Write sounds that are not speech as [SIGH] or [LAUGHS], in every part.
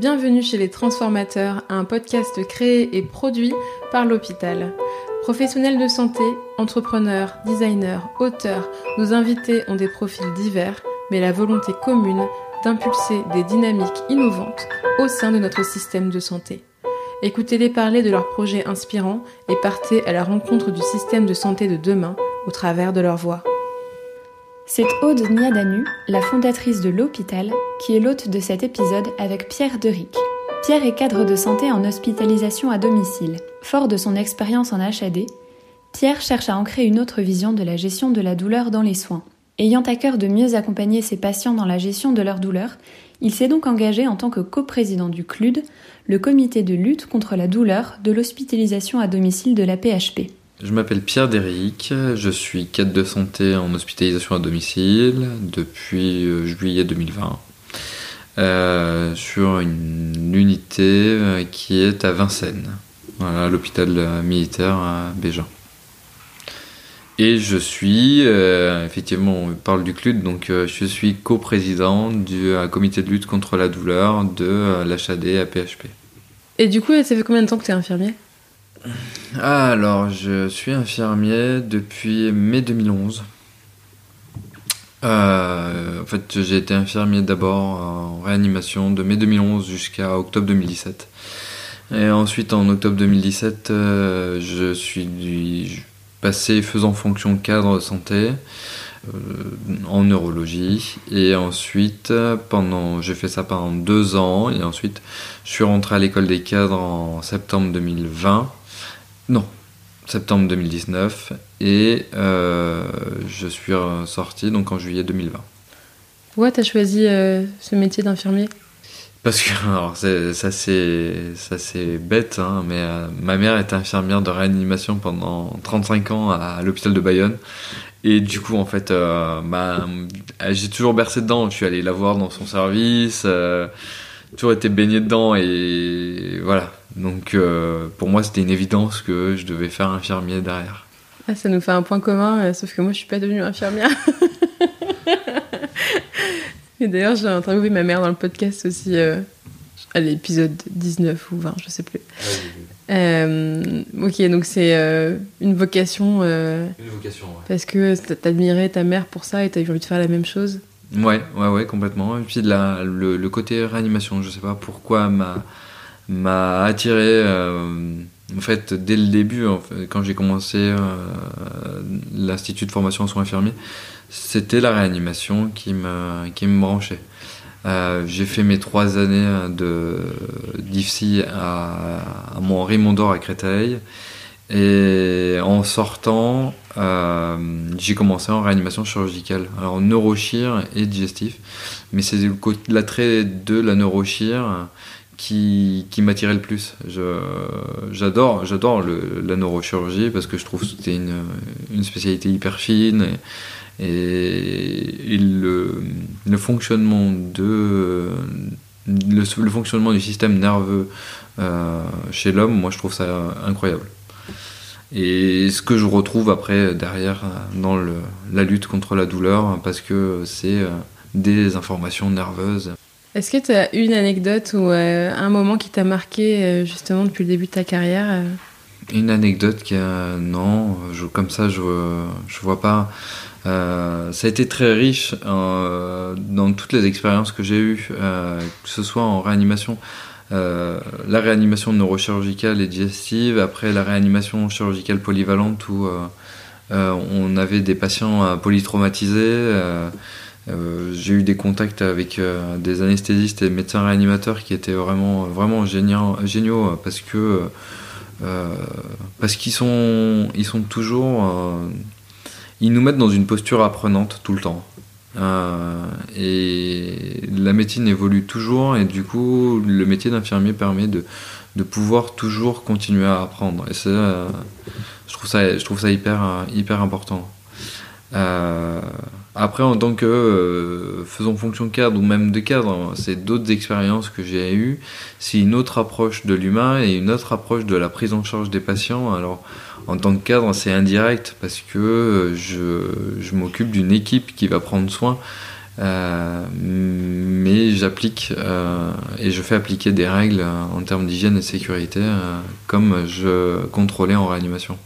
Bienvenue chez Les Transformateurs, un podcast créé et produit par l'hôpital. Professionnels de santé, entrepreneurs, designers, auteurs, nos invités ont des profils divers, mais la volonté commune d'impulser des dynamiques innovantes au sein de notre système de santé. Écoutez-les parler de leurs projets inspirants et partez à la rencontre du système de santé de demain au travers de leur voix. C'est Aude Niadanu, la fondatrice de l'hôpital, qui est l'hôte de cet épisode avec Pierre Deric. Pierre est cadre de santé en hospitalisation à domicile. Fort de son expérience en HAD, Pierre cherche à ancrer une autre vision de la gestion de la douleur dans les soins. Ayant à cœur de mieux accompagner ses patients dans la gestion de leur douleur, il s'est donc engagé en tant que coprésident du CLUD, le comité de lutte contre la douleur de l'hospitalisation à domicile de la PHP. Je m'appelle Pierre Déric, je suis cadre de santé en hospitalisation à domicile depuis euh, juillet 2020 euh, sur une unité euh, qui est à Vincennes, voilà, l'hôpital militaire à Béjan. Et je suis, effectivement, on parle du CLUD, donc je suis coprésident du comité de lutte contre la douleur de l'HAD à PHP. Et du coup, ça fait combien de temps que tu es infirmier? Alors, je suis infirmier depuis mai 2011. Euh, en fait, j'ai été infirmier d'abord en réanimation de mai 2011 jusqu'à octobre 2017. Et ensuite, en octobre 2017, euh, je suis passé faisant fonction cadre santé euh, en neurologie. Et ensuite, pendant, j'ai fait ça pendant deux ans. Et ensuite, je suis rentré à l'école des cadres en septembre 2020 non, septembre 2019 et euh, je suis sorti donc en juillet 2020. Pourquoi tu as choisi euh, ce métier d'infirmier? Parce que [LAUGHS] alors, ça c'est bête, hein, mais euh, ma mère était infirmière de réanimation pendant 35 ans à, l'hôpital de Bayonne. Et du coup, en fait, bah, j'ai toujours bercé dedans. Je suis allé la voir dans son service, toujours été baigné dedans et voilà. Donc euh, pour moi, c'était une évidence que je devais faire infirmier derrière. Ah, ça nous fait un point commun, euh, sauf que moi, je suis pas devenue infirmière. [LAUGHS] et d'ailleurs, j'ai interviewé ma mère dans le podcast aussi, euh, à l'épisode 19 ou 20, je sais plus. ok, donc c'est une vocation. une vocation, ouais. Parce que t'admirais ta mère pour ça et t'as eu envie de faire la même chose. Ouais, ouais, ouais, complètement. Et puis la, le, le, côté réanimation, je sais pas pourquoi ma m'a attiré euh, en fait dès le début quand j'ai commencé euh, l'institut de formation en soins infirmiers c'était la réanimation qui me qui me branchait euh, j'ai fait mes trois années de d'IFSI à, à mon Raymond à Créteil et en sortant j'ai commencé en réanimation chirurgicale alors neurochir et digestif mais c'est l'attrait de la neurochir qui, m'attirait le plus. J'adore, la neurochirurgie parce que je trouve que c'est une, spécialité hyper fine et, le, fonctionnement de le, fonctionnement du système nerveux euh, chez l'homme, moi je trouve ça incroyable. Et ce que je retrouve après derrière dans le, la lutte contre la douleur parce que c'est euh, des informations nerveuses. Est-ce que tu as une anecdote ou euh, un moment qui t'a marqué euh, justement depuis le début de ta carrière euh? Une anecdote qui a... Non, je, comme ça je, je vois pas. ça a été très riche dans toutes les expériences que j'ai eues, que ce soit en réanimation. La réanimation neurochirurgicale et digestive, après la réanimation chirurgicale polyvalente où on avait des patients polytraumatisés, euh, j'ai eu des contacts avec euh, des anesthésistes et médecins réanimateurs qui étaient vraiment, vraiment géniaux, parce que euh, parce qu'ils sont, ils sont toujours, ils nous mettent dans une posture apprenante tout le temps. Et la médecine évolue toujours et du coup le métier d'infirmier permet de, de pouvoir toujours continuer à apprendre. Et ça je trouve ça je trouve ça hyper hyper important. Euh, après, en tant que euh, faisant fonction cadre ou même de cadre, c'est d'autres expériences que j'ai eues. C'est une autre approche de l'humain et une autre approche de la prise en charge des patients. Alors, en tant que cadre, c'est indirect parce que je, je m'occupe d'une équipe qui va prendre soin mais j'applique et je fais appliquer des règles en termes d'hygiène et de sécurité comme je contrôlais en réanimation.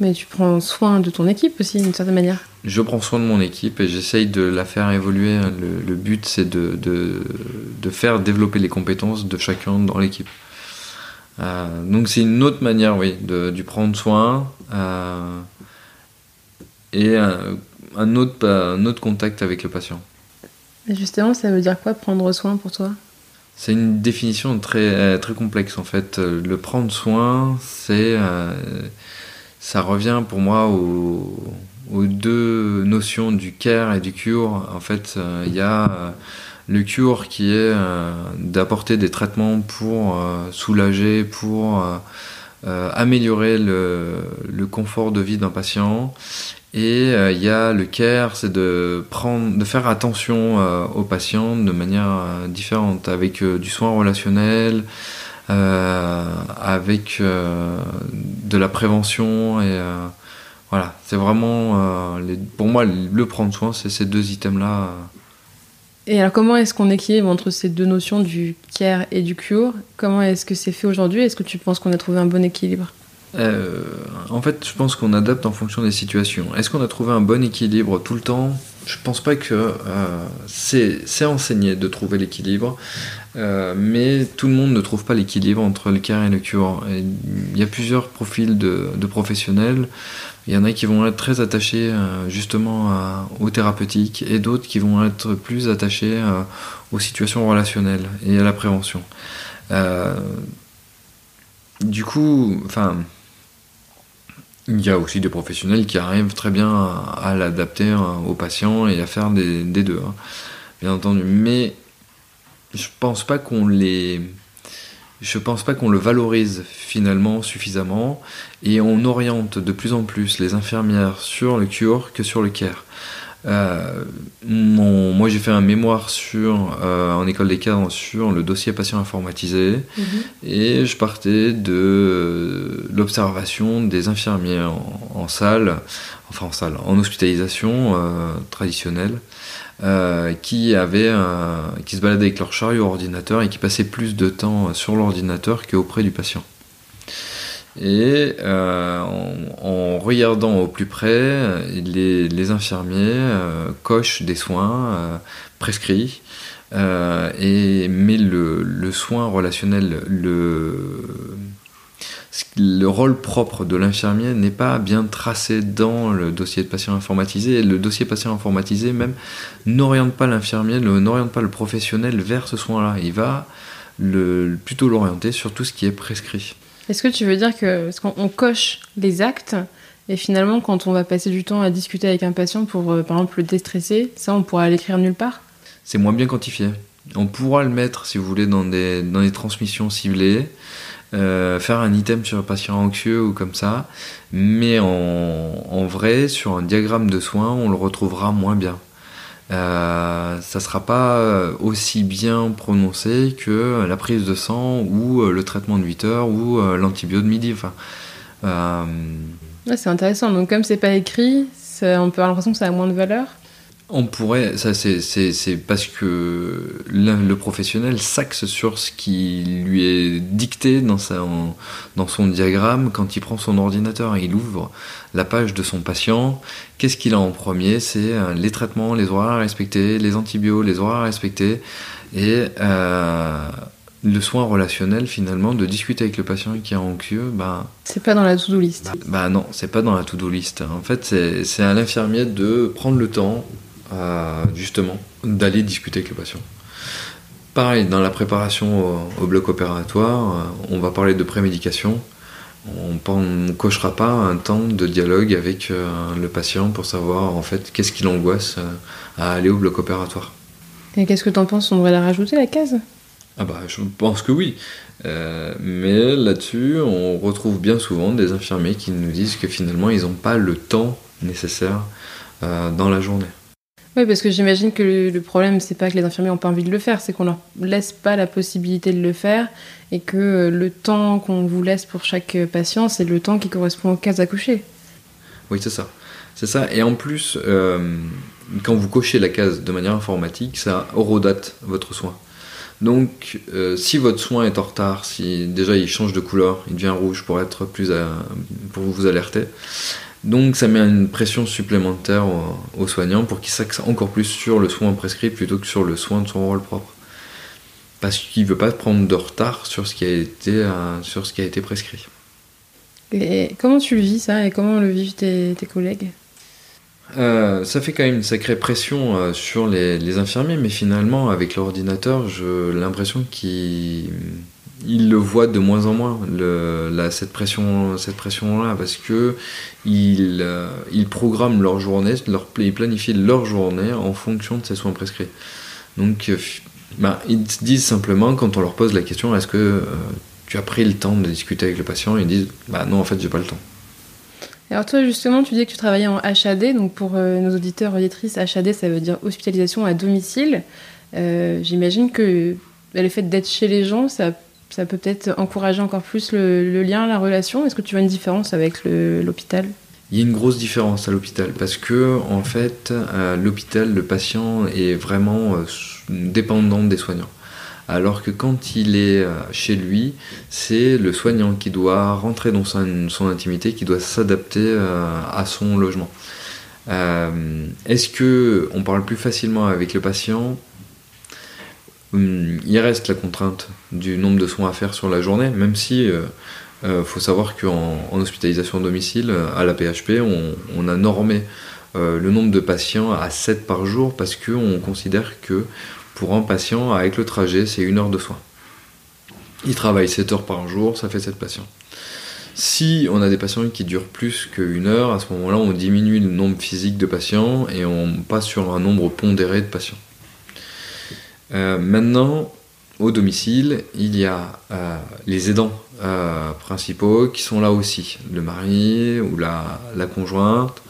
Mais tu prends soin de ton équipe aussi, d'une certaine manière. Je prends soin de mon équipe et j'essaye de la faire évoluer. Le, but, c'est de, de, faire développer les compétences de chacun dans l'équipe. Euh, donc c'est une autre manière, oui, de, du prendre soin euh, et un, autre, un autre contact avec le patient. Justement, ça veut dire quoi prendre soin pour toi? C'est une définition très, très complexe en fait. Le prendre soin, c'est euh, ça revient pour moi aux, deux notions du care et du cure. En fait, euh, il y a euh, le cure qui est euh, d'apporter des traitements pour soulager, pour améliorer le, confort de vie d'un patient. Et il y a le care, c'est de prendre, de faire attention aux patients de manière différente, avec du soin relationnel, avec euh, de la prévention et euh, voilà, c'est vraiment pour moi le prendre soin, c'est ces deux items-là. Et alors comment est-ce qu'on équilibre entre ces deux notions du care et du cure? Comment est-ce que c'est fait aujourd'hui? Est-ce que tu penses qu'on a trouvé un bon équilibre? En fait, je pense qu'on adapte en fonction des situations. Est-ce qu'on a trouvé un bon équilibre tout le temps? Je pense pas que c'est enseigné de trouver l'équilibre. Euh, mais tout le monde ne trouve pas l'équilibre entre le care et le cure. Il y a plusieurs profils de, professionnels. Il y en a qui vont être très attachés euh, justement aux thérapeutiques et d'autres qui vont être plus attachés euh, aux situations relationnelles et à la prévention. du coup, enfin, il y a aussi des professionnels qui arrivent très bien à, l'adapter aux patients et à faire des, deux, hein, bien entendu. Mais je pense pense pas qu'on le valorise finalement suffisamment et on oriente de plus en plus les infirmières sur le cure que sur le care. Euh, moi j'ai fait un mémoire sur euh, en école des cadres sur le dossier patient informatisé mhm. et je partais de l'observation des infirmiers en, salle, enfin en salle, en hospitalisation euh, traditionnelle euh, qui, avaient, qui se baladaient avec leur chariot ordinateur et qui passaient plus de temps sur l'ordinateur qu'auprès du patient. Et euh, en, regardant au plus près, les, infirmiers euh, cochent des soins prescrits, et, mais le, le, soin relationnel, le, le rôle propre de l'infirmier n'est pas bien tracé dans le dossier de patient informatisé. Et le dossier patient informatisé même n'oriente pas l'infirmier, n'oriente pas le professionnel vers ce soin-là. Il va le, plutôt l'orienter sur tout ce qui est prescrit. Est-ce que tu veux dire que qu'on coche les actes et finalement quand on va passer du temps à discuter avec un patient pour euh, par exemple le déstresser, ça on pourra l'écrire nulle part? C'est moins bien quantifié. On pourra le mettre si vous voulez dans des, dans des transmissions ciblées. Euh, faire un item sur un patient anxieux ou comme ça, mais en, vrai, sur un diagramme de soins, on le retrouvera moins bien. Euh, ça sera pas aussi bien prononcé que la prise de sang ou euh, le traitement de 8 heures ou euh, l'antibio de midi. Enfin, c'est intéressant. Donc comme c'est pas écrit, on peut avoir l'impression que ça a moins de valeur. On pourrait, ça c'est parce que le, professionnel s'axe sur ce qui lui est dicté dans, sa, dans son diagramme quand il prend son ordinateur. Il ouvre la page de son patient. Qu'est-ce qu'il a en premier? C'est euh, les traitements, les horaires à respecter, les antibiotiques, les horaires à respecter et euh, le soin relationnel finalement de discuter avec le patient qui est anxieux. Bah, c'est pas dans la to-do list. Bah non, c'est pas dans la to-do list. En fait, c'est à l'infirmier de prendre le temps justement d'aller discuter avec le patient. Pareil, dans la préparation au, bloc opératoire, euh, on va parler de prémédication. On ne cochera pas un temps de dialogue avec euh, le patient pour savoir en fait qu'est-ce qui l'angoisse euh, à aller au bloc opératoire. Et qu'est-ce que tu en penses? On devrait la rajouter la case? Ah bah je pense que oui. mais là-dessus, on retrouve bien souvent des infirmiers qui nous disent que finalement ils n'ont pas le temps nécessaire dans la journée. Oui, parce que j'imagine que le, problème, c'est pas que les infirmiers n'ont pas envie de le faire, c'est qu'on leur laisse pas la possibilité de le faire et que euh, le temps qu'on vous laisse pour chaque patient, c'est le temps qui correspond aux cases à coucher. Oui, c'est ça. C'est ça. Et en plus, euh, quand vous cochez la case de manière informatique, ça horodote votre soin. Donc, euh, si votre soin est en retard, si déjà il change de couleur, il devient rouge pour être plus pour vous alerter. Donc, ça met une pression supplémentaire aux, soignants pour qu'ils s'axent encore plus sur le soin prescrit plutôt que sur le soin de son rôle propre. Parce qu'il ne veut pas prendre de retard sur ce qui a été, euh, sur ce qui a été prescrit. Et comment tu le vis ça et comment le vivent tes collègues? Euh, ça fait quand même une sacrée pression euh, sur les, infirmiers, mais finalement, avec l'ordinateur, j'ai l'impression qu'ils le voient de moins en moins, cette pression-là, cette pression parce que ils, euh, programment leur journée, ils planifient leur journée en fonction de ces soins prescrits. Donc, bah, ils disent simplement, quand on leur pose la question, est-ce que tu as pris le temps de discuter avec le patient Ils disent, bah non, en fait, j'ai pas le temps. Alors toi justement, tu disais que tu travaillais en HAD, donc pour euh, nos auditeurs auditrices, HAD ça veut dire hospitalisation à domicile. Euh, j'imagine que bah, le fait d'être chez les gens, ça, ça peut peut-être encourager encore plus le, lien, la relation. Est-ce que tu vois une différence avec l'hôpital? Il y a une grosse différence à l'hôpital parce que en fait, à l'hôpital, le patient est vraiment euh, dépendant des soignants alors que quand il est euh, chez lui, c'est le soignant qui doit rentrer dans son, intimité, qui doit s'adapter euh, à son logement. Euh, est-ce que on parle plus facilement avec le patient? Hum, Il reste la contrainte du nombre de soins à faire sur la journée, même si il faut savoir qu'en en hospitalisation à domicile, à la PHP, on, a normé le nombre de patients à 7 par jour parce qu'on considère que pour un patient, avec le trajet, c'est une heure de soin. Il travaille 7 heures par jour, ça fait 7 patients. Si on a des patients qui durent plus qu'une heure, à ce moment-là, on diminue le nombre physique de patients et on passe sur un nombre pondéré de patients. Euh, maintenant, au domicile, il y a euh, les aidants euh, principaux qui sont là aussi, le mari ou la, conjointe,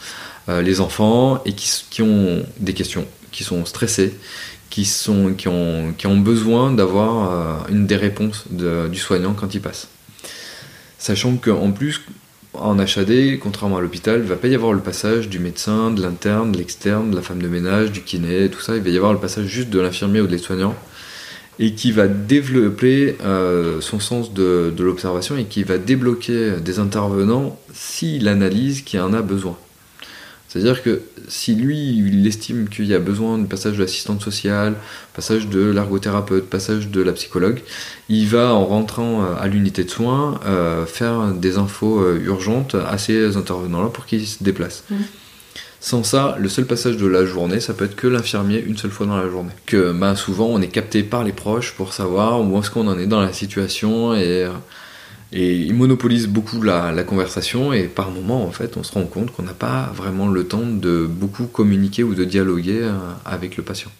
les enfants, et qui, ont des questions, qui sont stressés, qui, sont, qui, ont, qui ont besoin d'avoir euh, une des réponses du soignant quand il passe. Sachant qu'en plus, en HAD, contrairement à l'hôpital, il va pas y avoir le passage du médecin, de l'interne, de l'externe, de la femme de ménage, du kiné, tout ça. Il va y avoir le passage juste de l'infirmier ou de l'aide-soignant et qui va développer euh, son sens de, l'observation et qui va débloquer des intervenants s'il analyse qu'il en a besoin. C'est-à-dire que si lui, il estime qu'il y a besoin du passage de l'assistante sociale, passage de l'ergothérapeute, passage de la psychologue, il va, en rentrant euh, à l'unité de soins, euh, faire des infos urgentes à ces intervenants-là pour qu'ils se déplacent. Mmh. Sans ça, le seul passage de la journée, ça peut être que l'infirmier une seule fois dans la journée. Que ben, souvent, on est capté par les proches pour savoir où est-ce qu'on en est dans la situation et et il monopolise beaucoup la, conversation et par moments, en fait, on se rend compte qu'on n'a pas vraiment le temps de beaucoup communiquer ou de dialoguer euh, avec le patient.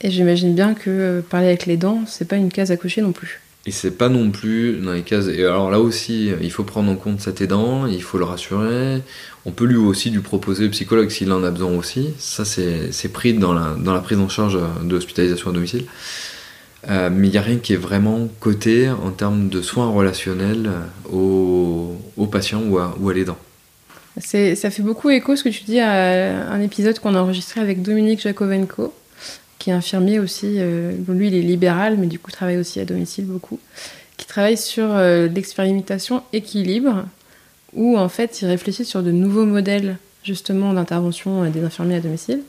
Et j'imagine bien que euh, parler avec les dents, c'est pas une case à cocher non plus. Et c'est pas non plus dans les cases. Et alors là aussi, il faut prendre en compte cet aidant, il faut le rassurer. On peut lui aussi lui proposer le psychologue s'il en a besoin aussi. Ça, c'est pris dans la, prise en charge de l'hospitalisation à domicile. Euh, mais il n'y a rien qui est vraiment coté en termes de soins relationnels aux, aux patients ou à, ou l'aidant. Ça fait beaucoup écho ce que tu dis à un épisode qu'on a enregistré avec Dominique Jakovenko, qui est infirmier aussi. Euh, lui, il est libéral, mais du coup, travaille aussi à domicile beaucoup. Qui travaille sur euh, l'expérimentation équilibre, où en fait, il réfléchit sur de nouveaux modèles justement d'intervention des infirmiers à domicile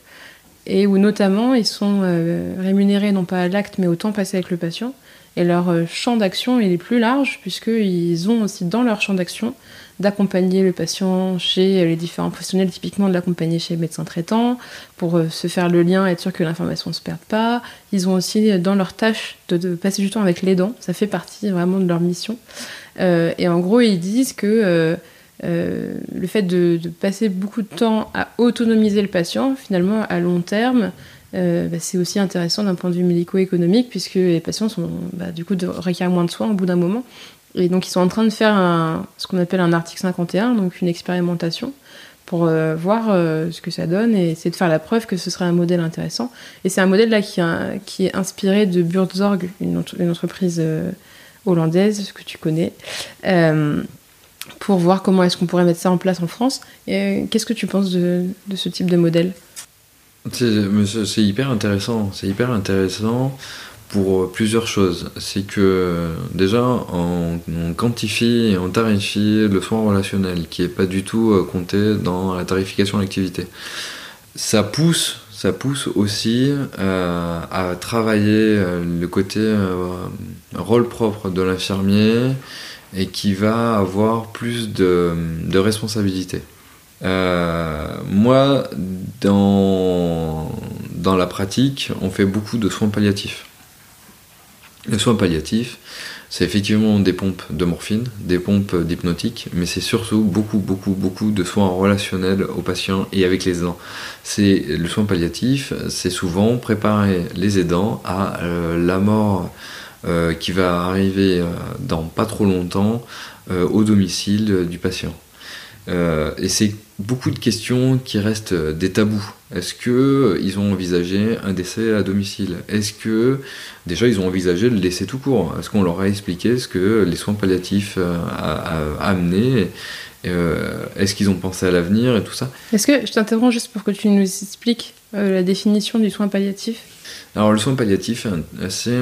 et où notamment ils sont euh, rémunérés non pas à l'acte mais au temps passé avec le patient. Et leur euh, champ d'action est plus large puisqu'ils ont aussi dans leur champ d'action d'accompagner le patient chez les différents professionnels, typiquement de l'accompagner chez le médecin traitant, pour euh, se faire le lien, être sûr que l'information ne se perde pas. Ils ont aussi dans leur tâche de, passer du temps avec l'aidant, ça fait partie vraiment de leur mission. et en gros, ils disent que euh, le fait de, passer beaucoup de temps à autonomiser le patient, finalement, à long terme, euh, bah, c'est aussi intéressant d'un point de vue médico-économique, puisque les patients sont, bah, du coup, de, requièrent moins de soins au bout d'un moment. Et donc, ils sont en train de faire ce qu'on appelle un article 51, donc une expérimentation, pour euh, voir ce que ça donne et essayer de faire la preuve que ce serait un modèle intéressant. Et c'est un modèle là qui, est inspiré de Buurtzorg, une, entreprise hollandaise, ce que tu connais. pour voir comment est-ce qu'on pourrait mettre ça en place en France. Qu'est-ce que tu penses de, de ce type de modèle? C'est hyper intéressant. C'est hyper intéressant pour plusieurs choses. C'est que déjà, on, quantifie et on tarifie le soin relationnel, qui n'est pas du tout euh, compté dans la tarification de l'activité. Ça pousse, ça pousse aussi euh, à travailler euh, le côté rôle propre de l'infirmier et qui va avoir plus de, de responsabilité. moi, dans, dans la pratique, on fait beaucoup de soins palliatifs. Les soins palliatifs, c'est effectivement des pompes de morphine, des pompes d'hypnotique, mais c'est surtout beaucoup, beaucoup, beaucoup de soins relationnels aux patients et avec les aidants. C'est le soin palliatif, c'est souvent préparer les aidants à euh, la mort euh, qui va arriver euh, dans pas trop longtemps au domicile du patient. et c'est beaucoup de questions qui restent des tabous. Est-ce que euh, ils ont envisagé un décès à domicile? Est-ce que déjà ils ont envisagé le décès tout court? Est-ce qu'on leur a expliqué ce que les soins palliatifs euh, a, amené? Euh, Est-ce qu'ils ont pensé à l'avenir et tout ça? Est-ce que je t'interromps juste pour que tu nous expliques la définition du soin palliatif? Alors le soin palliatif, c'est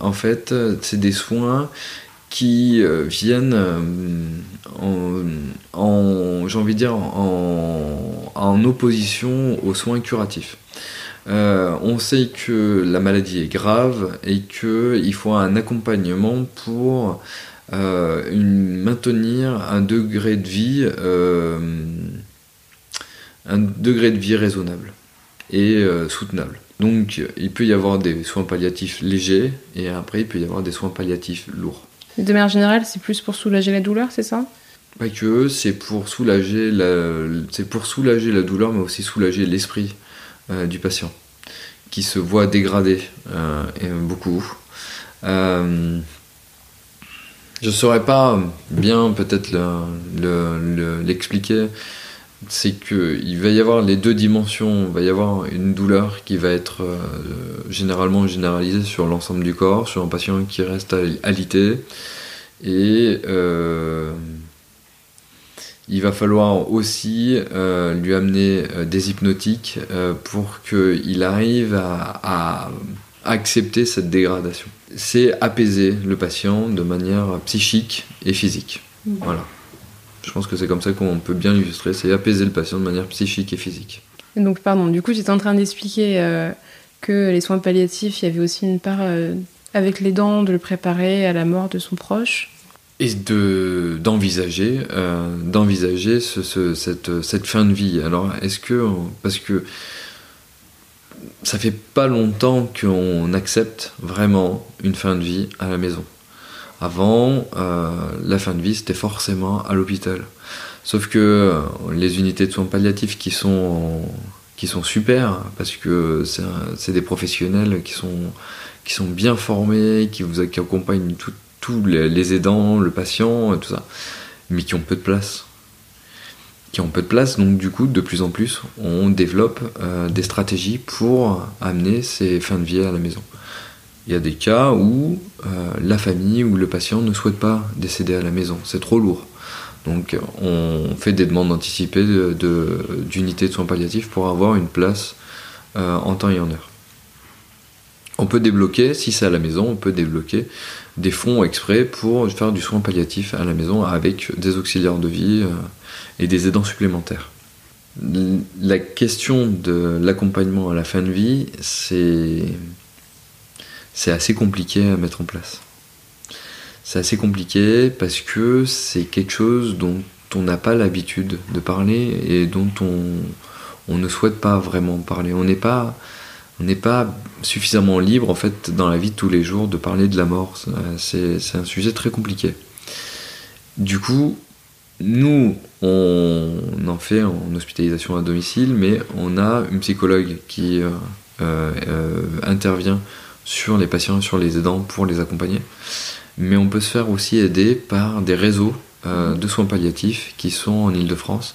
en fait c'est des soins qui euh, viennent euh, en, j'ai envie de dire, en, opposition aux soins curatifs. Euh, on sait que la maladie est grave et qu'il faut un accompagnement pour maintenir un degré de vie, un degré de vie raisonnable et soutenable. Donc il peut y avoir des soins palliatifs légers et après il peut y avoir des soins palliatifs lourds. De manière générale, c'est plus pour soulager la douleur, c'est ça? Pas que, c'est pour soulager la, pour soulager la douleur, mais aussi soulager l'esprit euh, du patient, qui se voit dégradé euh, beaucoup. Euh, je ne saurais pas bien peut-être l'expliquer c'est qu'il va y avoir les deux dimensions. Il va y avoir une douleur qui va être euh, généralement généralisée sur l'ensemble du corps, sur un patient qui reste alité. Et euh, il va falloir aussi euh, lui amener des hypnotiques pour qu'il arrive à, accepter cette dégradation. C'est apaiser le patient de manière psychique et physique. Mmh. Voilà. Je pense que c'est comme ça qu'on peut bien l'illustrer, c'est apaiser le patient de manière psychique et physique. donc, pardon, du coup, j'étais en train d'expliquer euh, que les soins palliatifs, il y avait aussi une part euh, avec les dents de le préparer à la mort de son proche. Et de, d'envisager, euh, d'envisager ce, cette, cette, fin de vie. Alors, est-ce que. Parce que ça fait pas longtemps qu'on accepte vraiment une fin de vie à la maison. Avant, euh, la fin de vie, c'était forcément à l'hôpital. Sauf que euh, les unités de soins palliatifs qui sont, qui sont super, parce que c'est des professionnels qui sont, qui sont bien formés, qui vous accompagnent tous les, aidants, le patient, et tout ça, mais qui ont peu de place. Qui ont peu de place, donc du coup, de plus en plus, on développe euh, des stratégies pour amener ces fins de vie à la maison. Il y a des cas où euh, la famille ou le patient ne souhaite pas décéder à la maison, c'est trop lourd. Donc on fait des demandes anticipées d'unités de, soins palliatifs pour avoir une place euh, en temps et en heure. On peut débloquer, si c'est à la maison, on peut débloquer des fonds exprès pour faire du soin palliatif à la maison avec des auxiliaires de vie euh, et des aidants supplémentaires. La question de l'accompagnement à la fin de vie, c'est c'est assez compliqué à mettre en place. C'est assez compliqué parce que c'est quelque chose dont on n'a pas l'habitude de parler et dont on, ne souhaite pas vraiment parler. On n'est pas, on pas suffisamment libre en fait dans la vie de tous les jours de parler de la mort. C'est, un sujet très compliqué. Du coup, nous, on en fait en hospitalisation à domicile, mais on a une psychologue qui euh, euh, intervient sur les patients, sur les aidants pour les accompagner. Mais on peut se faire aussi aider par des réseaux euh, de soins palliatifs qui sont en Ile-de-France,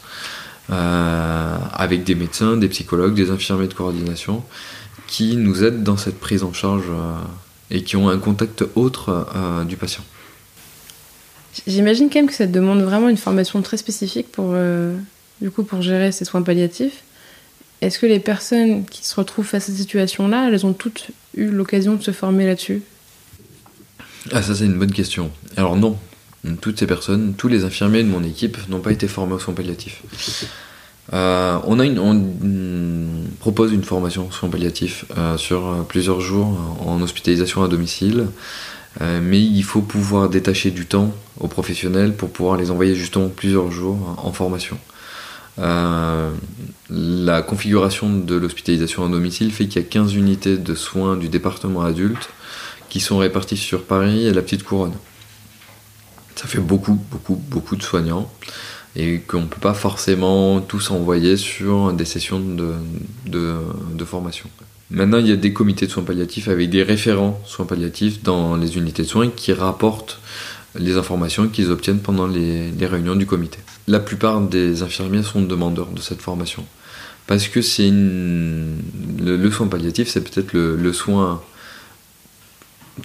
euh, avec des médecins, des psychologues, des infirmiers de coordination, qui nous aident dans cette prise en charge euh, et qui ont un contact autre du patient. J'imagine quand même que ça demande vraiment une formation très spécifique pour, du coup, pour gérer ces soins palliatifs. Est-ce que les personnes qui se retrouvent face à cette situation-là, elles ont toutes l'occasion de se former là-dessus Ah, ça, c'est une bonne question. Alors, non. Toutes ces personnes, tous les infirmiers de mon équipe n'ont pas été formés aux soins palliatifs. Euh, on, a une, on propose une formation aux soins palliatifs euh, sur plusieurs jours en hospitalisation à domicile. Euh, mais il faut pouvoir détacher du temps aux professionnels pour pouvoir les envoyer justement plusieurs jours en formation. Euh, la configuration de l'hospitalisation à domicile fait qu'il y a 15 unités de soins du département adulte qui sont réparties sur Paris et la petite couronne. Ça fait beaucoup, beaucoup, beaucoup de soignants et qu'on ne peut pas forcément tous envoyer sur des sessions de, de formation. Maintenant, il y a des comités de soins palliatifs avec des référents soins palliatifs dans les unités de soins qui rapportent les informations qu'ils obtiennent pendant les, réunions du comité. La plupart des infirmiers sont demandeurs de cette formation. Parce que c'est le, soin palliatif, c'est peut-être le, soin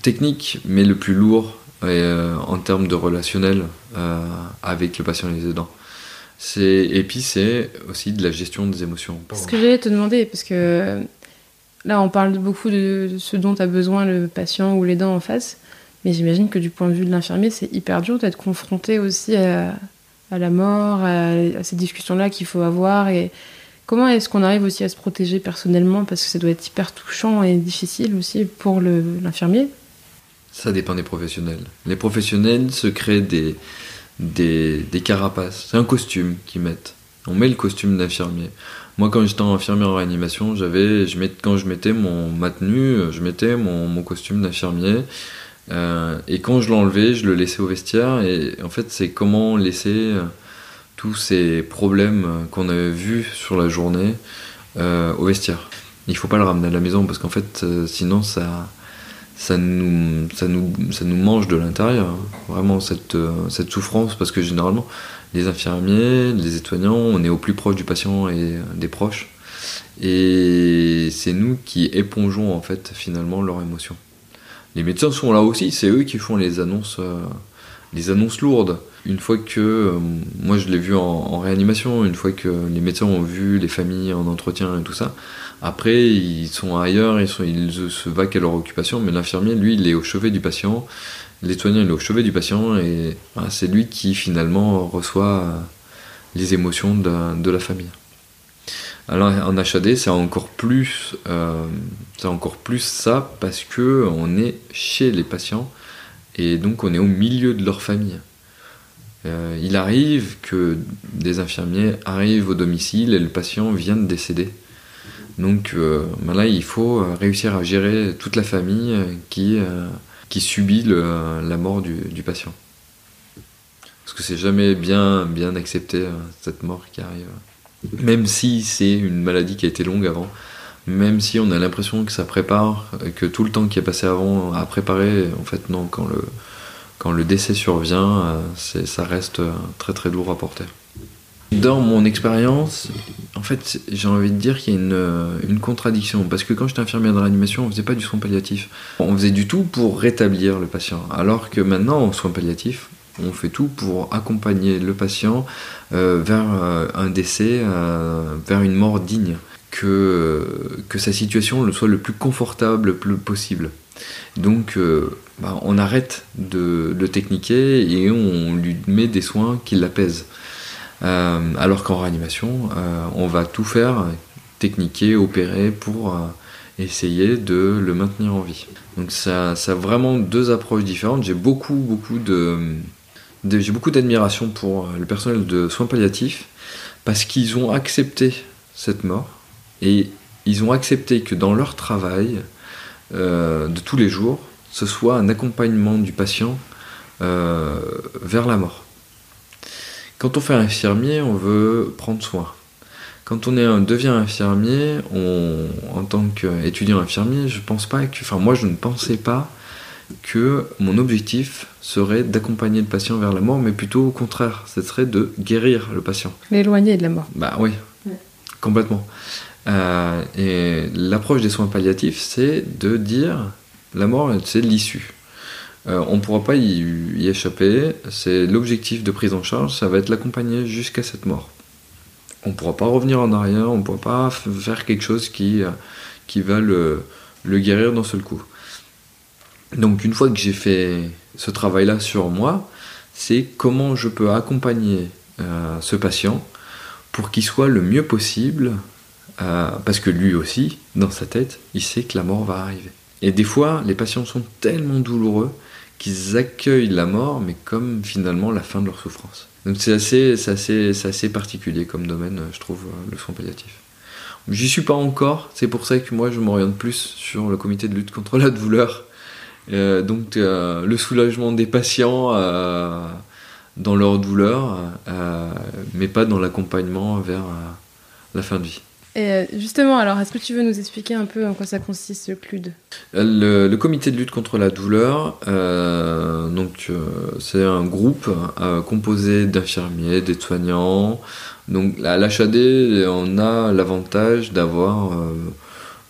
technique, mais le plus lourd euh, en termes de relationnel euh, avec le patient et les aidants. Et puis c'est aussi de la gestion des émotions. Ce que j'allais te demander, parce que Là, on parle beaucoup de ce dont a besoin le patient ou les dents en face, mais j'imagine que du point de vue de l'infirmier, c'est hyper dur d'être confronté aussi à, la mort, à, ces discussions-là qu'il faut avoir. Et comment est-ce qu'on arrive aussi à se protéger personnellement Parce que ça doit être hyper touchant et difficile aussi pour l'infirmier. Ça dépend des professionnels. Les professionnels se créent des, des, des carapaces. C'est un costume qu'ils mettent. On met le costume d'infirmier. Moi, quand j'étais infirmier en réanimation, j'avais, je quand je mettais mon, ma tenue, je mettais mon, costume d'infirmier. Euh, et quand je l'enlevais, je le laissais au vestiaire. Et en fait, c'est comment laisser euh, tous ces problèmes qu'on avait vus sur la journée euh, au vestiaire. Il faut pas le ramener à la maison parce qu'en fait, sinon, ça, ça, nous, ça, nous, ça nous mange de l'intérieur. Hein. Vraiment, cette, cette souffrance. Parce que généralement, les infirmiers, les étoignants, on est au plus proche du patient et des proches. Et c'est nous qui épongeons en fait finalement leurs émotions. Les médecins sont là aussi, c'est eux qui font les annonces, euh, les annonces lourdes. Une fois que, euh, moi je l'ai vu en, réanimation, une fois que les médecins ont vu les familles en entretien et tout ça, après ils sont ailleurs, ils, se vaquent à leur occupation, mais l'infirmier, lui, il est au chevet du patient, l'étoignant il est au chevet du patient et c'est lui qui finalement reçoit euh, les émotions de, la famille. Alors en HAD c'est encore plus euh, c'est encore plus ça parce que on est chez les patients et donc on est au milieu de leur famille. Euh, il arrive que des infirmiers arrivent au domicile et le patient vient de décéder. Donc ben là il faut réussir à gérer toute la famille qui qui subit la mort du, patient. Parce que c'est jamais bien, bien accepté, euh, cette mort qui arrive. Même si c'est une maladie qui a été longue avant, même si on a l'impression que ça prépare, que tout le temps qui est passé avant a préparé, en fait non, quand le, quand le décès survient, euh, ça reste euh, très très lourd à porter. Dans mon expérience, en fait, j'ai envie de dire qu'il y a une, une, contradiction. Parce que quand j'étais infirmière de réanimation, on faisait pas du soin palliatif. On faisait du tout pour rétablir le patient. Alors que maintenant, en soins palliatifs, on fait tout pour accompagner le patient euh, vers euh, un décès, euh, vers une mort digne. Que, sa situation soit le plus confortable possible. Donc, bah, on arrête de le techniquer et on lui met des soins qui l'apaisent. Alors qu'en réanimation, on va tout faire, techniquer, opérer pour essayer de le maintenir en vie. Donc ça, ça a vraiment deux approches différentes. J'ai beaucoup, beaucoup de, j'ai beaucoup d'admiration pour le personnel de soins palliatifs parce qu'ils ont accepté cette mort et ils ont accepté que dans leur travail de tous les jours, ce soit un accompagnement du patient vers la mort. Quand on fait infirmier, on veut prendre soin. Quand on est devient infirmier, en tant qu'étudiant infirmier, je pense pas que, enfin moi je ne pensais pas que mon objectif serait d'accompagner le patient vers la mort, mais plutôt au contraire, ce serait de guérir le patient. L'éloigner de la mort. Bah oui, complètement. Euh, et l'approche des soins palliatifs, c'est de dire la mort, c'est l'issue. on ne pourra pas y, y échapper. C'est l'objectif de prise en charge, ça va être l'accompagner jusqu'à cette mort. On ne pourra pas revenir en arrière, on ne pourra pas faire quelque chose qui, qui va le, le guérir d'un seul coup. Donc une fois que j'ai fait ce travail-là sur moi, c'est comment je peux accompagner euh, ce patient pour qu'il soit le mieux possible, euh, parce que lui aussi, dans sa tête, il sait que la mort va arriver. Et des fois, les patients sont tellement douloureux qu'ils accueillent la mort, mais comme finalement la fin de leur souffrance. Donc c'est assez, assez, assez particulier comme domaine, je trouve, le soin palliatif. J'y suis pas encore, c'est pour ça que moi je m'oriente plus sur le comité de lutte contre la douleur. Euh, donc euh, le soulagement des patients euh, dans leur douleur, mais pas dans l'accompagnement vers la fin de vie. Et justement, alors, est-ce que tu veux nous expliquer un peu en quoi ça consiste le CLUD? Le, le, comité de lutte contre la douleur, donc c'est un groupe composé d'infirmiers, d'aides-soignants, donc à l'HAD, on a l'avantage d'avoir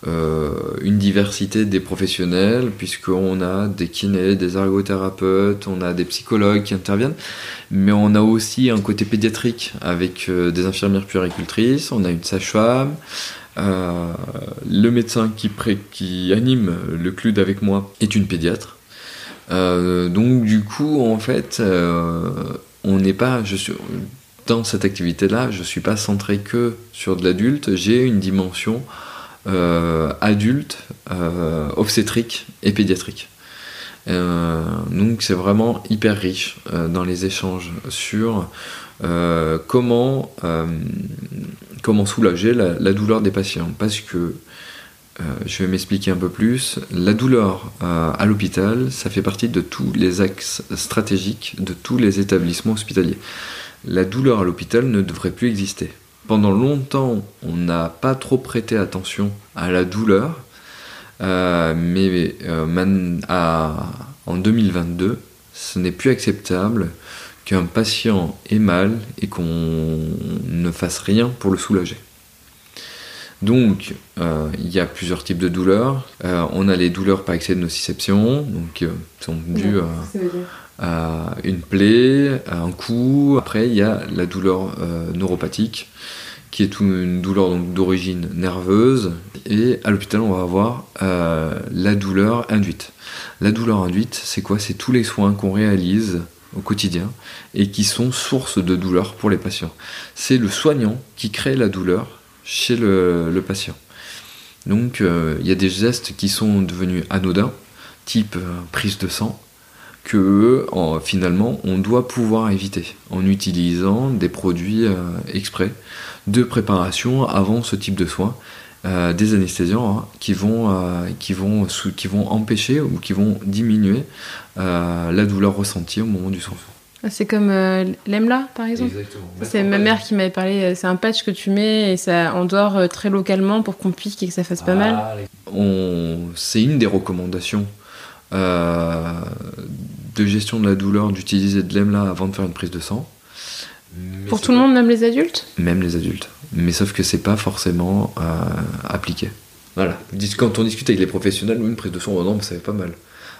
une diversité des professionnels, puisqu'on a des kinés, des ergothérapeutes, on a des psychologues qui interviennent, mais on a aussi un côté pédiatrique avec euh, des infirmières puéricultrices, on a une sage-femme, le médecin qui, anime le CLUD avec moi est une pédiatre. donc du coup, en fait, on n'est pas... Dans cette activité-là, je ne suis pas centré que sur de l'adulte, j'ai une dimension euh, adulte, euh, obstétrique et pédiatrique. Euh, donc c'est vraiment hyper riche dans les échanges sur comment, soulager la, la, douleur des patients. Parce que, je vais m'expliquer un peu plus, la douleur à l'hôpital, ça fait partie de tous les axes stratégiques de tous les établissements hospitaliers la douleur à l'hôpital ne devrait plus exister. Pendant longtemps, on n'a pas trop prêté attention à la douleur, euh, mais euh, en 2022, ce n'est plus acceptable qu'un patient ait mal et qu'on ne fasse rien pour le soulager. Donc, euh, il y a plusieurs types de douleurs. on a les douleurs par excès de nociception, donc sont dues à une plaie, un coup. Après, il y a la douleur euh, neuropathique, qui est une douleur d'origine nerveuse. Et à l'hôpital, on va avoir euh, la douleur induite. La douleur induite, c'est quoi? C'est tous les soins qu'on réalise au quotidien et qui sont source de douleur pour les patients. C'est le soignant qui crée la douleur chez le, patient. Donc euh, il y a des gestes qui sont devenus anodins, type prise de sang, que finalement on doit pouvoir éviter en utilisant des produits euh, exprès de préparation avant ce type de soins, euh, des anesthésiants hein, qui, vont, euh, qui, vont, qui vont empêcher ou qui vont diminuer la douleur ressentie au moment du sang. Ah, c'est comme l'EMLA par exemple? C'est ma mère qui m'avait parlé, c'est un patch que tu mets et ça endort très localement pour qu'on pique et que ça fasse pas mal. Ah, c'est une des recommandations de gestion de la douleur d'utiliser de l'EMLA avant de faire une prise de sang. Pour tout le monde, même les adultes Même les adultes. Mais sauf que c'est pas forcément euh, appliqué. Voilà. Quand on discute avec les professionnels, une prise de sang, oh non, ça fait pas mal.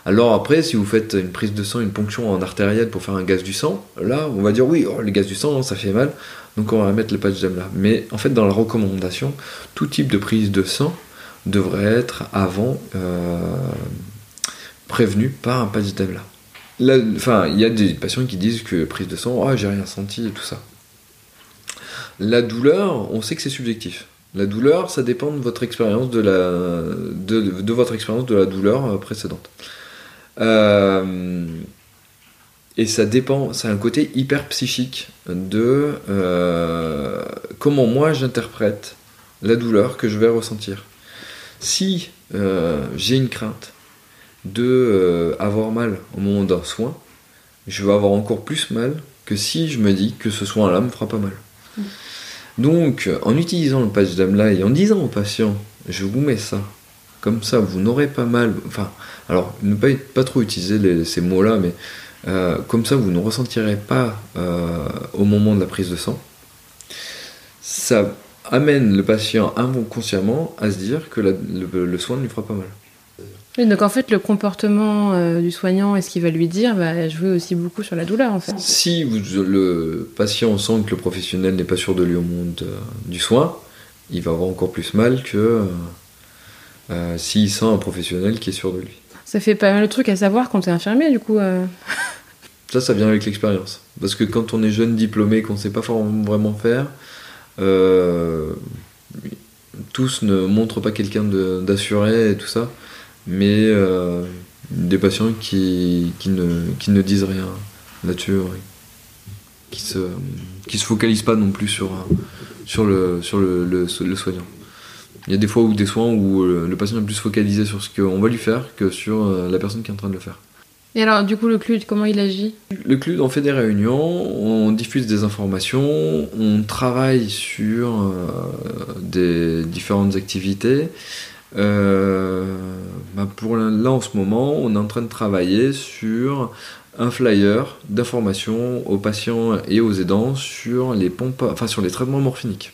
Alors après, si vous faites une prise de sang, une ponction en artérielle pour faire un gaz du sang, là, on va dire oui, oh, le gaz du sang, ça fait mal, donc on va mettre le patch d'EMLA. Mais en fait, dans la recommandation, tout type de prise de sang devrait être avant euh, prévenu par un patch d'EMLA enfin, il y a des patients qui disent que prise de sang, oh, j'ai rien senti et tout ça. La douleur, on sait que c'est subjectif. La douleur, ça dépend de votre expérience de la, de, votre expérience de la douleur euh, précédente. Euh, et ça dépend, c'est un côté hyper psychique de euh, comment moi j'interprète la douleur que je vais ressentir. Si j'ai une crainte, de euh, avoir mal au moment d'un soin, je vais avoir encore plus mal que si je me dis que ce soin-là me fera pas mal. Donc, en utilisant le patch d'âme-là et en disant au patient, je vous mets ça, comme ça vous n'aurez pas mal, enfin, alors ne pas, pas trop utiliser ces mots-là, mais euh, comme ça vous ne ressentirez pas euh, au moment de la prise de sang, ça amène le patient inconsciemment à se dire que le soin ne lui fera pas mal. Donc en fait, le comportement euh, du soignant et ce qu'il va lui dire va jouer aussi beaucoup sur la douleur en fait. Si le patient sent que le professionnel n'est pas sûr de lui au monde euh, du soin, il va avoir encore plus mal que euh, s'il sent un professionnel qui est sûr de lui. Ça fait pas mal de trucs à savoir quand tu es infirmier du coup. [LAUGHS] Ça, ça vient avec l'expérience. Parce que quand on est jeune diplômé, qu'on ne sait pas vraiment faire, tous ne montrent pas quelqu'un d'assuré et tout ça mais euh, des patients qui, qui, ne, qui ne disent rien là-dessus, qui se, qui se focalisent pas non plus sur, sur, le, sur le, le, soignant. Il y a des fois où des soins où le, patient est plus focalisé sur ce qu'on va lui faire que sur euh, la personne qui est en train de le faire. Et alors, du coup, le CLUD, comment il agit? Le CLUD, on fait des réunions, on diffuse des informations, on travaille sur euh, des différentes activités. Euh, bah, pour là en ce moment, on est en train de travailler sur un flyer d'information aux patients et aux aidants sur les pompes, enfin sur les traitements morphiniques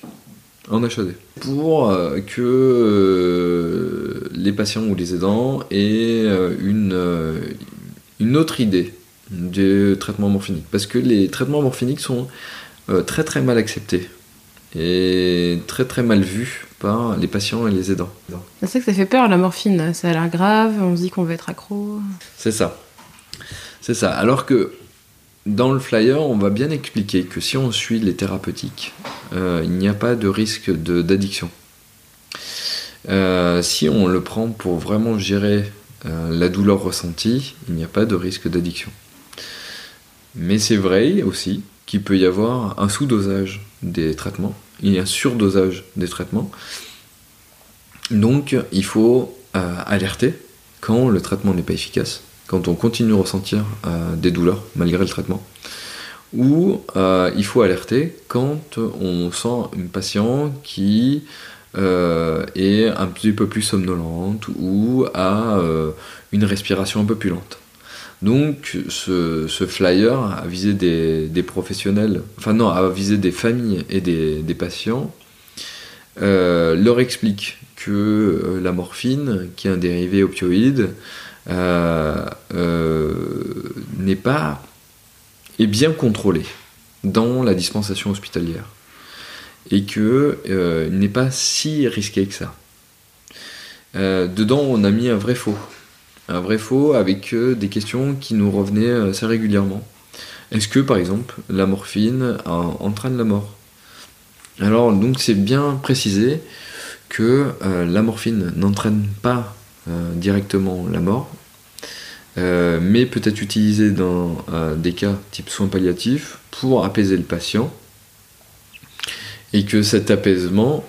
en HAD pour euh, que euh, les patients ou les aidants aient une, une autre idée des traitements morphiniques. Parce que les traitements morphiniques sont très très mal acceptés et très très mal vus par les patients et les aidants. C'est ça que ça fait peur la morphine, ça a l'air grave, on se dit qu'on va être accro. C'est ça. C'est ça. Alors que dans le flyer, on va bien expliquer que si on suit les thérapeutiques, euh, il n'y a pas de risque d'addiction. Euh, si on le prend pour vraiment gérer euh, la douleur ressentie, il n'y a pas de risque d'addiction. Mais c'est vrai aussi qu'il peut y avoir un sous-dosage des traitements, il y a un surdosage des traitements. Donc il faut euh, alerter quand le traitement n'est pas efficace, quand on continue à ressentir euh, des douleurs malgré le traitement. Ou euh, il faut alerter quand on sent une patient qui est un petit peu plus somnolente ou a une respiration un peu plus lente. Donc ce, flyer a visé des, professionnels, enfin non, a visé des familles et des, patients, euh, leur explique que euh, la morphine, qui est un dérivé opioïde, euh, n'est pas est bien contrôlée dans la dispensation hospitalière. Et que n'est pas si risqué que ça. dedans, on a mis un vrai faux un vrai faux avec euh, des questions qui nous revenaient euh, assez régulièrement. Est-ce que par exemple la morphine entraîne la mort? Alors donc c'est bien précisé que euh, la morphine n'entraîne pas directement la mort, mais peut être utilisée dans des cas type soins palliatifs pour apaiser le patient et que cet apaisement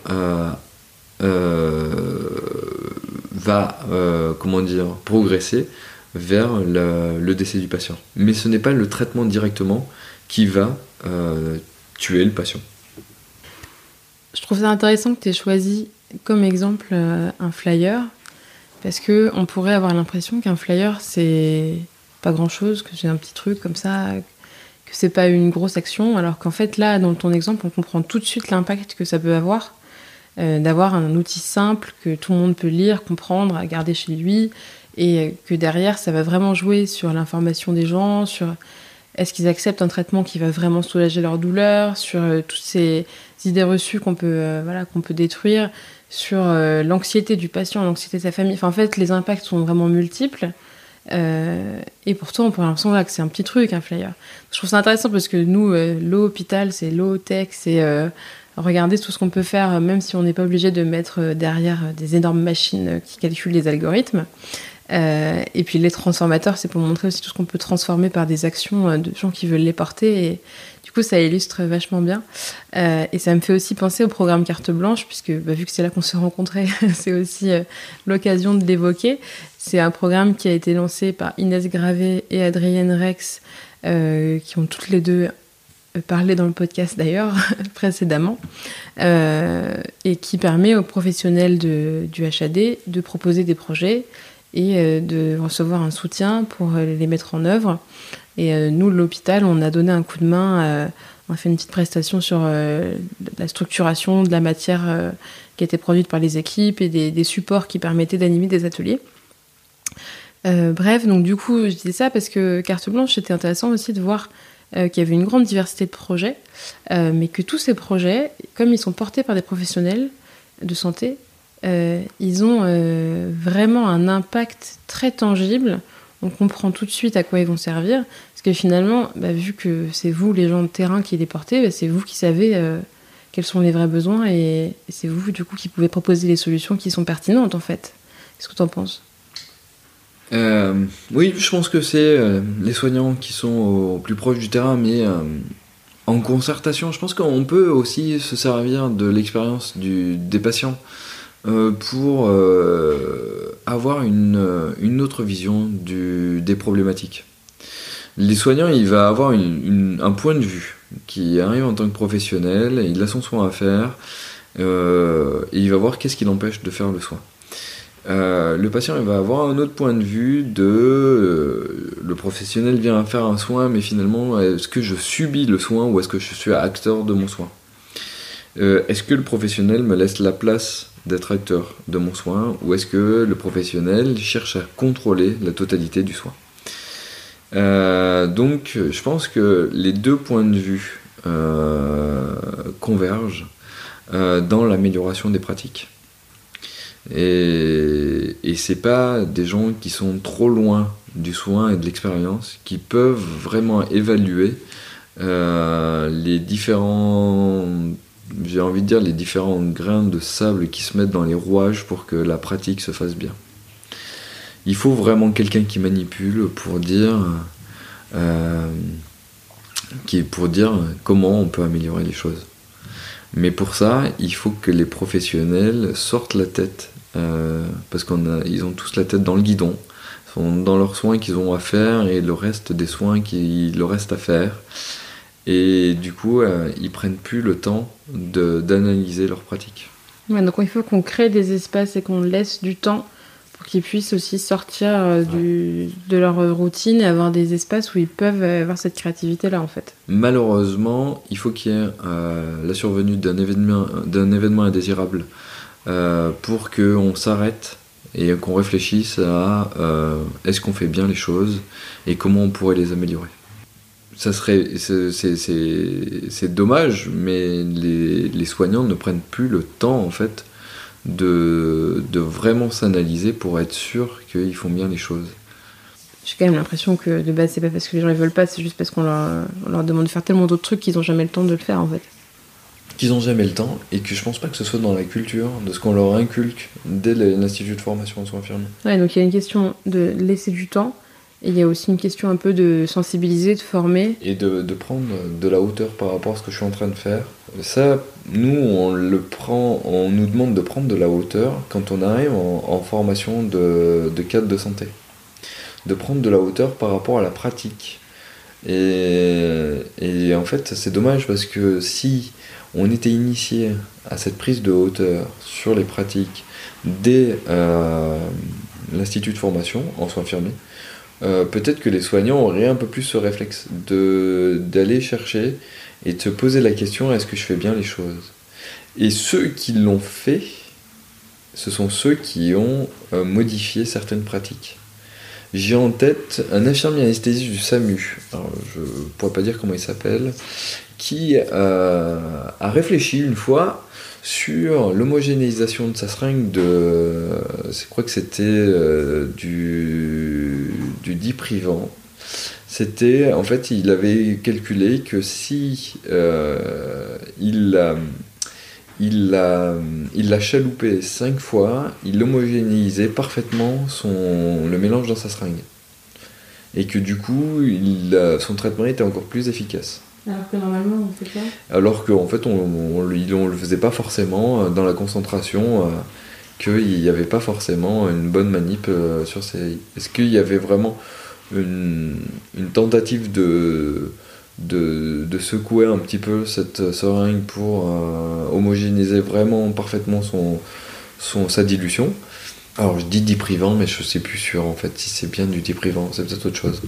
va, euh, comment dire, progresser vers le, décès du patient. Mais ce n'est pas le traitement directement qui va euh, tuer le patient. Je trouve ça intéressant que tu aies choisi comme exemple euh, un flyer, parce que on pourrait avoir l'impression qu'un flyer c'est pas grand chose, que c'est un petit truc comme ça, que c'est pas une grosse action, alors qu'en fait là, dans ton exemple, on comprend tout de suite l'impact que ça peut avoir euh, d'avoir un outil simple que tout le monde peut lire, comprendre, garder chez lui, et que derrière, ça va vraiment jouer sur l'information des gens, sur est-ce qu'ils acceptent un traitement qui va vraiment soulager leur douleur, sur euh, toutes ces idées reçues qu'on peut, euh, voilà, peut détruire, sur l'anxiété du patient, l'anxiété de sa famille. Enfin, en fait, les impacts sont vraiment multiples. et pourtant, on pourrait l'impression que c'est un petit truc, un flyer. Je trouve ça intéressant parce que nous, l'hôpital, c'est low-tech, c'est regarder tout ce qu'on peut faire, même si on n'est pas obligé de mettre euh, derrière euh, des énormes machines euh, qui calculent les algorithmes. et puis les transformateurs, c'est pour montrer aussi tout ce qu'on peut transformer par des actions de gens qui veulent les porter. Et du coup, ça illustre vachement bien. et ça me fait aussi penser au programme Carte Blanche, puisque bah, vu que c'est là qu'on s'est rencontrés, [LAUGHS] c'est aussi l'occasion de l'évoquer. C'est un programme qui a été lancé par Inès Gravé et Adrienne Rex, qui ont toutes les deux parlé dans le podcast d'ailleurs [LAUGHS] précédemment, euh, et qui permet aux professionnels de, du HAD de proposer des projets et euh, de recevoir un soutien pour euh, les mettre en œuvre. Et nous, l'hôpital, on a donné un coup de main, on a fait une petite prestation sur la structuration de la matière qui était produite par les équipes et des, des supports qui permettaient d'animer des ateliers. bref, donc du coup, je disais ça parce que carte blanche, c'était intéressant aussi de voir qu'il y avait une grande diversité de projets, mais que tous ces projets, comme ils sont portés par des professionnels de santé, ils ont vraiment un impact très tangible on comprend tout de suite à quoi ils vont servir. Parce que finalement, bah, vu que c'est vous, les gens de terrain, qui les portez, bah, c'est vous qui savez euh, quels sont les vrais besoins et, c'est vous, du coup, qui pouvez proposer les solutions qui sont pertinentes, en fait. Qu'est-ce que tu en penses? Euh, Oui, je pense que c'est euh, les soignants qui sont au, plus proche du terrain, mais en concertation. Je pense qu'on peut aussi se servir de l'expérience des patients. Euh, pour euh, avoir une, autre vision des problématiques. Les soignants, il va avoir un point de vue qui arrive en tant que professionnel, il a son soin à faire, euh, et il va voir qu'est-ce qui l'empêche de faire le soin. Le patient va avoir un autre point de vue de le professionnel vient faire un soin mais finalement est-ce que je subis le soin ou est-ce que je suis acteur de mon soin? Est-ce que le professionnel me laisse la place d'être acteur de mon soin ou est-ce que le professionnel cherche à contrôler la totalité du soin? Euh, Donc je pense que les deux points de vue euh, convergent euh, dans l'amélioration des pratiques. Et, et c'est pas des gens qui sont trop loin du soin et de l'expérience qui peuvent vraiment évaluer les différents j'ai envie de dire, les différents grains de sable qui se mettent dans les rouages pour que la pratique se fasse bien. Il faut vraiment quelqu'un qui manipule pour dire, euh, qui, pour dire comment on peut améliorer les choses. Mais pour ça, il faut que les professionnels sortent la tête, euh, parce qu'ils ont tous la tête dans le guidon, sont dans leurs soins qu'ils ont à faire et le reste des soins qu'il leur reste à faire. Et du coup, euh, ils prennent plus le temps d'analyser leurs pratiques. donc il faut qu'on crée des espaces et qu'on laisse du temps pour qu'ils puissent aussi sortir euh, du, de leur routine et avoir des espaces où ils peuvent avoir cette créativité-là en fait. Malheureusement, il faut qu'il y ait euh, la survenue d'un événement, événement indésirable pour qu'on s'arrête et qu'on réfléchisse à est-ce qu'on fait bien les choses et comment on pourrait les améliorer. Ça serait c'est dommage mais les, les, soignants ne prennent plus le temps en fait de, de vraiment s'analyser pour être sûr qu'ils font bien les choses. J'ai quand même l'impression que de base c'est pas parce que les gens ne veulent pas c'est juste parce qu'on leur, leur, demande de faire tellement d'autres trucs qu'ils n'ont jamais le temps de le faire en fait qu'ils n'ont jamais le temps et que je pense pas que ce soit dans la culture de ce qu'on leur inculque dès l'institut de formation en soins infirmiers ouais donc il y a une question de laisser du temps et il y a aussi une question un peu de sensibiliser, de former. Et de, de, prendre de la hauteur par rapport à ce que je suis en train de faire. Ça, nous, on le prend, on nous demande de prendre de la hauteur quand on arrive en, formation de, de, cadre de santé. De prendre de la hauteur par rapport à la pratique. Et, et en fait, c'est dommage parce que si on était initié à cette prise de hauteur sur les pratiques dès euh, l'institut de formation en soins infirmiers, euh, peut-être que les soignants auraient un peu plus ce réflexe d'aller chercher et de se poser la question est-ce que je fais bien les choses? Et ceux qui l'ont fait, ce sont ceux qui ont euh, modifié certaines pratiques. J'ai en tête un infirmier anesthésiste du SAMU, je ne pourrais pas dire comment il s'appelle, qui euh, a réfléchi une fois sur l'homogénéisation de sa seringue de. Je crois que c'était euh, du, du diprivant. C'était. En fait, il avait calculé que si euh, il l'a. Il l'a, il l'a chaloupé 5 fois, il homogénéisait parfaitement son, le mélange dans sa seringue. Et que du coup, son traitement était encore plus efficace. Alors que normalement, on fait Alors qu'en fait, on le faisait pas forcément euh, dans la concentration, euh, qu'il n'y avait pas forcément une bonne manip euh, sur ces. Est-ce qu'il y avait vraiment une, tentative de, secouer un petit peu cette seringue pour homogénéiser vraiment parfaitement sa dilution? Alors je dis diprivant, mais je sais plus sûr en fait si c'est bien du diprivant, c'est peut-être autre chose.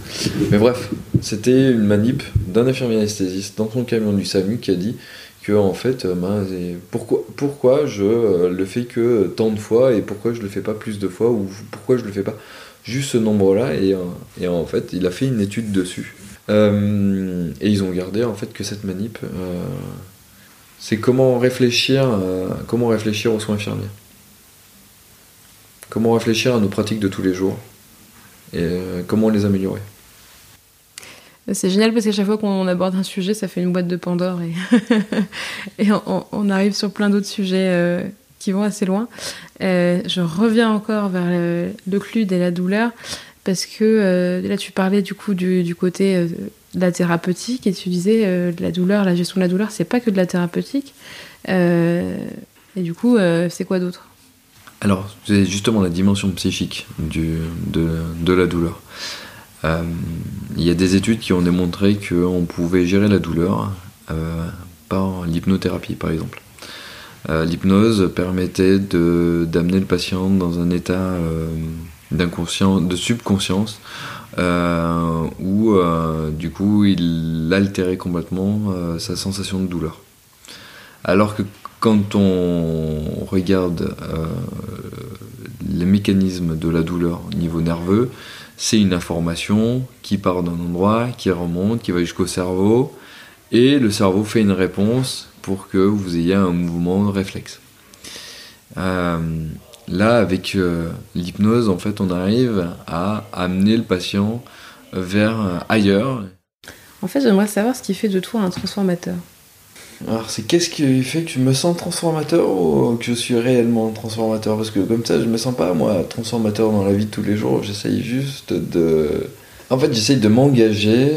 Mais bref, c'était une manip d'un infirmier anesthésiste dans son camion du SAMU qui a dit que en fait, euh, ben, pourquoi, pourquoi je euh, le fais que tant de fois et pourquoi je le fais pas plus de fois ou pourquoi je le fais pas juste ce nombre-là, et, et, en fait, il a fait une étude dessus. et ils ont gardé en fait que cette manip, c'est comment réfléchir, comment réfléchir aux soins infirmiers. Comment réfléchir à nos pratiques de tous les jours et comment les améliorer. C'est génial parce qu'à chaque fois qu'on aborde un sujet, ça fait une boîte de Pandore et, [LAUGHS] on, arrive sur plein d'autres sujets euh, qui vont assez loin. Euh, je reviens encore vers le, le et la douleur parce que euh, là tu parlais du coup du, côté de la thérapeutique et tu disais la douleur, la gestion de la douleur, c'est pas que de la thérapeutique. et du coup, c'est quoi d'autre? Alors, c'est justement la dimension psychique de la douleur. Euh, il y a des études qui ont démontré qu'on pouvait gérer la douleur euh, par l'hypnothérapie, par exemple. Euh, l'hypnose permettait d'amener le patient dans un état d'inconscient, de subconscience, où du coup il altérait complètement sa sensation de douleur. Alors que quand on regarde les mécanismes de la douleur au niveau nerveux, c'est une information qui part d'un endroit, qui remonte, qui va jusqu'au cerveau, et le cerveau fait une réponse pour que vous ayez un mouvement réflexe. Euh, là, avec euh, l'hypnose, en fait, on arrive à amener le patient vers euh, ailleurs. En fait, j'aimerais savoir ce qui fait de toi un transformateur. Alors, c'est qu'est-ce qui fait que je me sens transformateur ou que je suis réellement transformateur? Parce que comme ça, je me sens pas, moi, transformateur dans la vie de tous les jours. J'essaye juste de. En fait, j'essaye de m'engager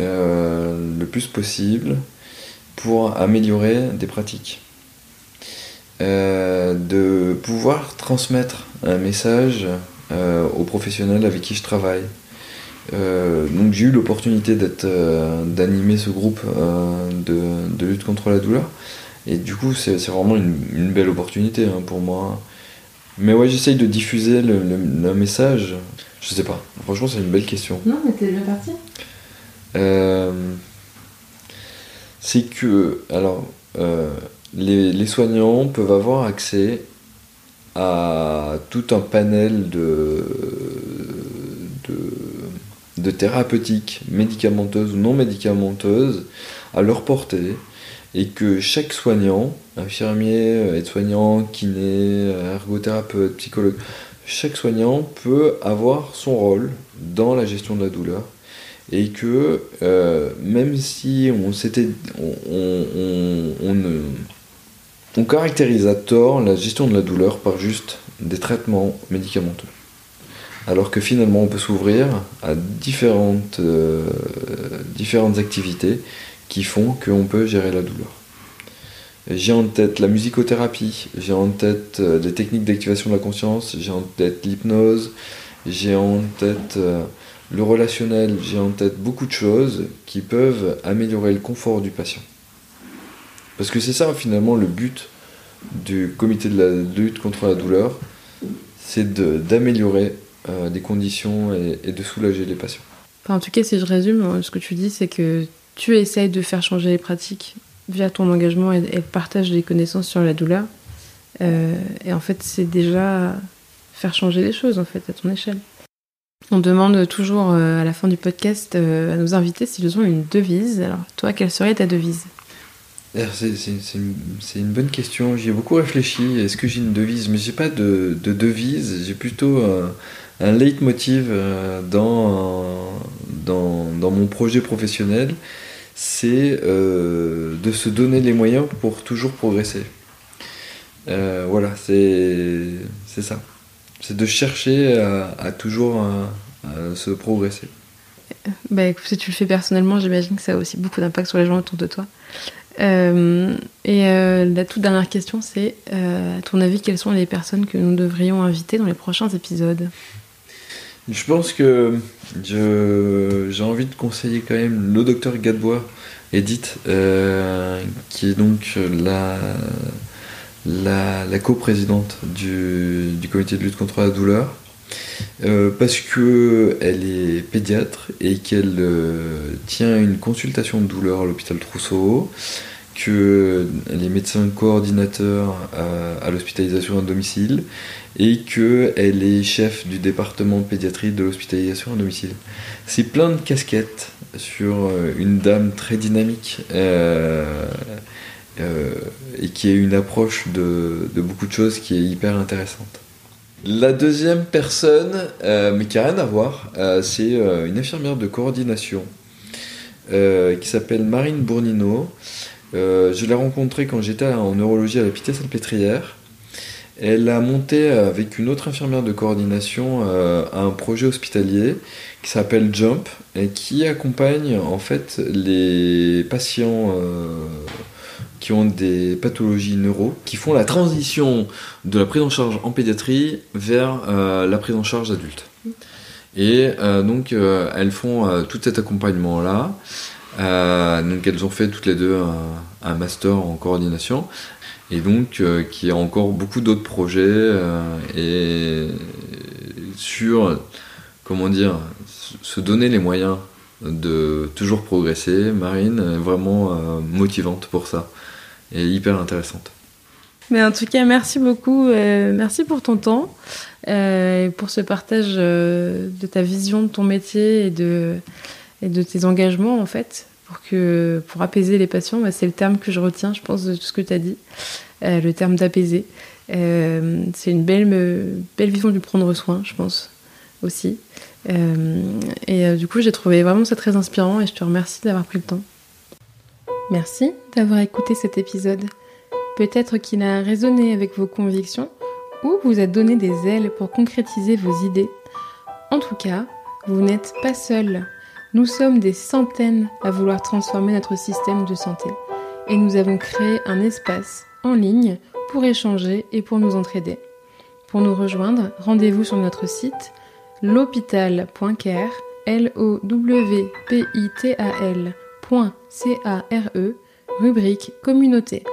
euh, le plus possible pour améliorer des pratiques. Euh, de pouvoir transmettre un message euh, aux professionnels avec qui je travaille. Euh, donc j'ai eu l'opportunité d'être, euh, d'animer ce groupe euh, de, lutte contre la douleur. Et du coup, c'est, vraiment une, belle opportunité hein, pour moi. Mais ouais, j'essaye de diffuser le, message. Je sais pas. Franchement, c'est une belle question. Non, mais t'es bien parti. c'est que, alors, les, les, soignants peuvent avoir accès à tout un panel de de thérapeutiques médicamenteuses ou non médicamenteuses à leur portée et que chaque soignant, infirmier, aide-soignant, kiné, ergothérapeute, psychologue, chaque soignant peut avoir son rôle dans la gestion de la douleur et que euh, même si on s'était on, caractérise à tort la gestion de la douleur par juste des traitements médicamenteux alors que finalement on peut s'ouvrir à différentes, euh, différentes activités qui font qu'on peut gérer la douleur. J'ai en tête la musicothérapie, j'ai en tête euh, des techniques d'activation de la conscience, j'ai en tête l'hypnose, j'ai en tête euh, le relationnel, j'ai en tête beaucoup de choses qui peuvent améliorer le confort du patient. Parce que c'est ça finalement le but du comité de la lutte contre la douleur, c'est d'améliorer euh, des conditions et, de soulager les patients. en tout cas, si je résume, ce que tu dis, c'est que tu essayes de faire changer les pratiques via ton engagement et, le partage des connaissances sur la douleur. Euh, et en fait, c'est déjà faire changer les choses, en fait, à ton échelle. On demande toujours euh, à la fin du podcast à nos invités s'ils ont une devise. Alors, toi, quelle serait ta devise? C'est une, bonne question. J'y ai beaucoup réfléchi. Est-ce que j'ai une devise? Mais j'ai pas de, devise. J'ai plutôt un leitmotiv euh, dans, dans, mon projet professionnel, c'est euh, de se donner les moyens pour toujours progresser. Euh, voilà, c'est ça. C'est de chercher à, toujours se progresser. Bah, écoute, si tu le fais personnellement, j'imagine que ça a aussi beaucoup d'impact sur les gens autour de toi. et la toute dernière question, c'est à ton avis, quelles sont les personnes que nous devrions inviter dans les prochains épisodes? Je pense que j'ai envie de conseiller quand même le docteur Gadebois, Edith, euh, qui est donc la, la, la coprésidente du, du, comité de lutte contre la douleur. Euh, parce que elle est pédiatre et qu'elle euh, tient une consultation de douleur à l'hôpital Trousseau, que les médecins coordinateurs à, l'hospitalisation à domicile et qu'elle est chef du département pédiatrie de l'hospitalisation à domicile. C'est plein de casquettes sur euh, une dame très dynamique euh, euh, et qui a une approche de, beaucoup de choses qui est hyper intéressante. La deuxième personne, mais qui n'a rien à voir, c'est une infirmière de coordination qui s'appelle Marine Bournino. Je l'ai rencontrée quand j'étais en neurologie à la Pitié-Salpêtrière. Elle a monté avec une autre infirmière de coordination un projet hospitalier qui s'appelle Jump et qui accompagne en fait les patients qui ont des pathologies neuro, qui font la transition de la prise en charge en pédiatrie vers euh, la prise en charge adulte. Et euh, donc euh, elles font tout cet accompagnement-là. Donc elles ont fait toutes les deux un, master en coordination. Et donc qui a encore beaucoup d'autres projets et sur, comment dire, se donner les moyens de toujours progresser. Marine est vraiment motivante pour ça et hyper intéressante. Mais en tout cas, merci beaucoup. Euh, merci pour ton temps, euh, pour ce partage euh, de ta vision de ton métier et de, et de tes engagements, en fait, pour, que, pour apaiser les patients. Bah, c'est le terme que je retiens, je pense, de tout ce que tu as dit, le terme d'apaiser. c'est une belle, belle vision du prendre soin, je pense, aussi. et du coup, j'ai trouvé vraiment ça très inspirant et je te remercie d'avoir pris le temps. Merci d'avoir écouté cet épisode. Peut-être qu'il a résonné avec vos convictions ou vous a donné des ailes pour concrétiser vos idées. En tout cas, vous n'êtes pas seul. Nous sommes des centaines à vouloir transformer notre système de santé et nous avons créé un espace en ligne pour échanger et pour nous entraider. Pour nous rejoindre, rendez-vous sur notre site l'hôpital.care, l .care, rubrique communauté.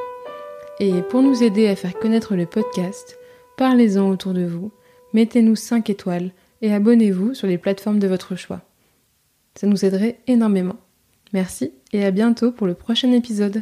Et pour nous aider à faire connaître le podcast, parlez-en autour de vous, mettez-nous 5 étoiles et abonnez-vous sur les plateformes de votre choix. Ça nous aiderait énormément. Merci et à bientôt pour le prochain épisode.